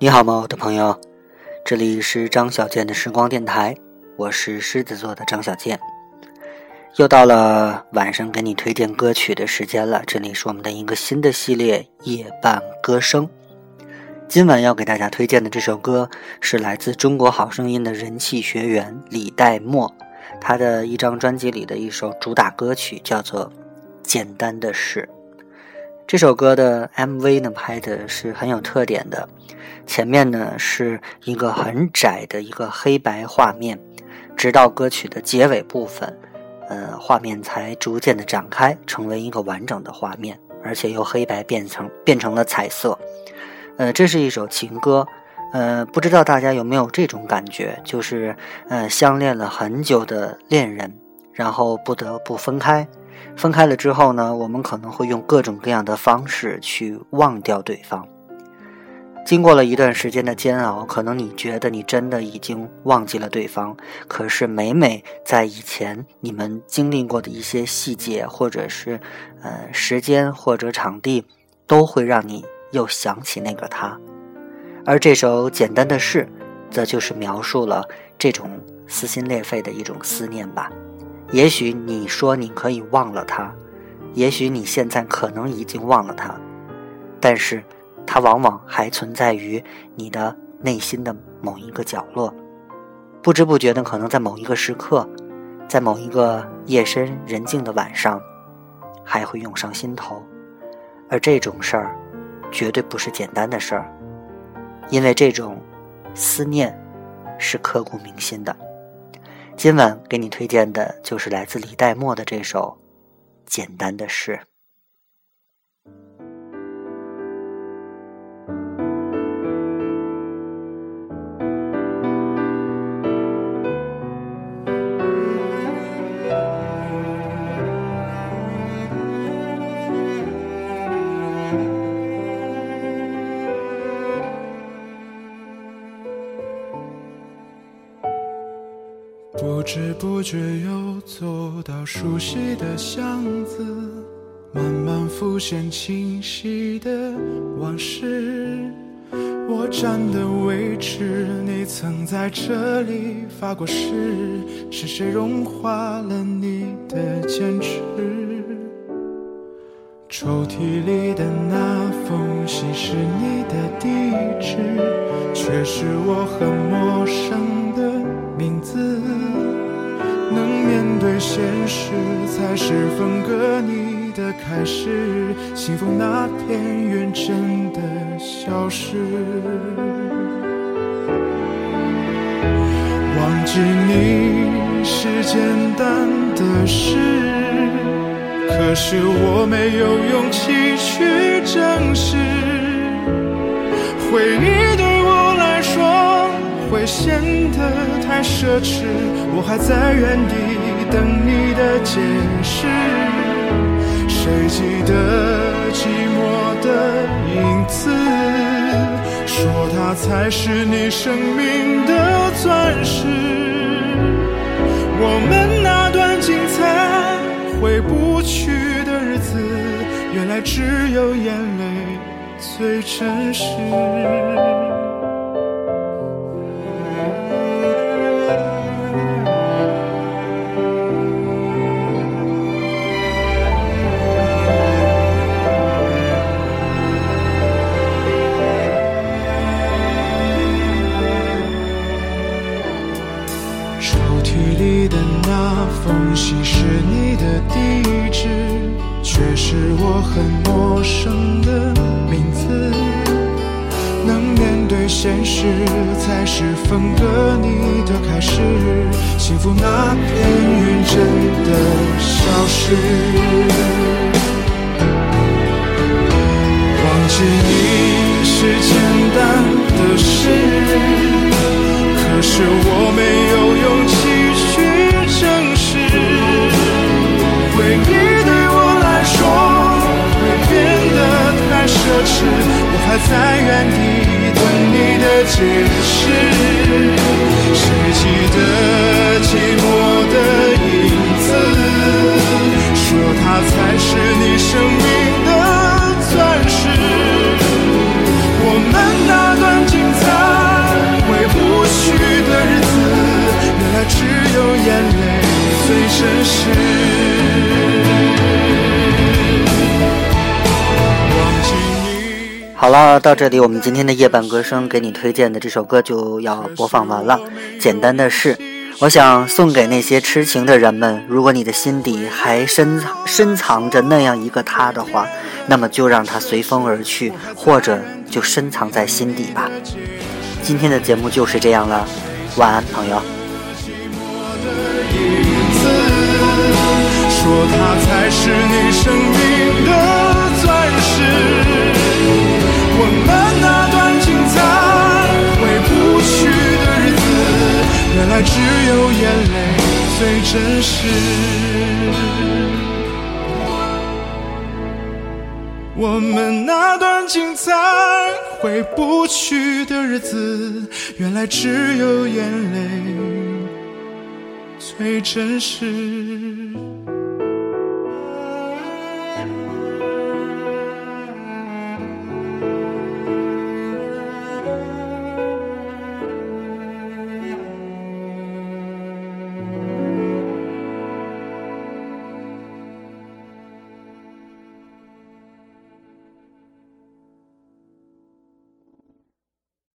你好吗，我的朋友？这里是张小健的时光电台，我是狮子座的张小健。又到了晚上给你推荐歌曲的时间了，这里是我们的一个新的系列《夜半歌声》。今晚要给大家推荐的这首歌是来自《中国好声音》的人气学员李代沫，他的一张专辑里的一首主打歌曲，叫做《简单的事》。这首歌的 MV 呢拍的是很有特点的，前面呢是一个很窄的一个黑白画面，直到歌曲的结尾部分，呃，画面才逐渐的展开，成为一个完整的画面，而且由黑白变成变成了彩色。呃，这是一首情歌，呃，不知道大家有没有这种感觉，就是呃，相恋了很久的恋人，然后不得不分开。分开了之后呢，我们可能会用各种各样的方式去忘掉对方。经过了一段时间的煎熬，可能你觉得你真的已经忘记了对方，可是每每在以前你们经历过的一些细节，或者是呃时间或者场地，都会让你又想起那个他。而这首简单的事，则就是描述了这种撕心裂肺的一种思念吧。也许你说你可以忘了他，也许你现在可能已经忘了他，但是，他往往还存在于你的内心的某一个角落，不知不觉的，可能在某一个时刻，在某一个夜深人静的晚上，还会涌上心头。而这种事儿，绝对不是简单的事儿，因为这种思念是刻骨铭心的。今晚给你推荐的就是来自李代沫的这首《简单的事》。不知不觉又走到熟悉的巷子，慢慢浮现清晰的往事。我站的位置，你曾在这里发过誓，是谁融化了你的坚持？抽屉里的那封信是你的地址，却是我很陌生的名字。对现实，才是分割你的开始。幸福那片云真的消失。忘记你是简单的事，可是我没有勇气去正视。回忆对我来说会显得太奢侈，我还在原地等你的解释。谁记得寂寞的影子？说它才是你生命的钻石。我们那段精彩回不去的日子，原来只有眼泪最真实。那封信是你的地址，却是我很陌生的名字。能面对现实，才是分割你的开始。幸福那片云真的消失。忘记你是简单的事，可是我没有勇气时，我还在原地等你的解释。谁记得寂寞的影子？说它才是你生命的钻石。我们那段精彩会不去的日子，原来只有眼泪最真实。好了，到这里我们今天的夜半歌声给你推荐的这首歌就要播放完了。简单的是，我想送给那些痴情的人们，如果你的心底还深深藏着那样一个他的话，那么就让他随风而去，或者就深藏在心底吧。今天的节目就是这样了，晚安，朋友。说他才是你生命的只有眼泪最真实。我们那段精彩回不去的日子，原来只有眼泪最真实。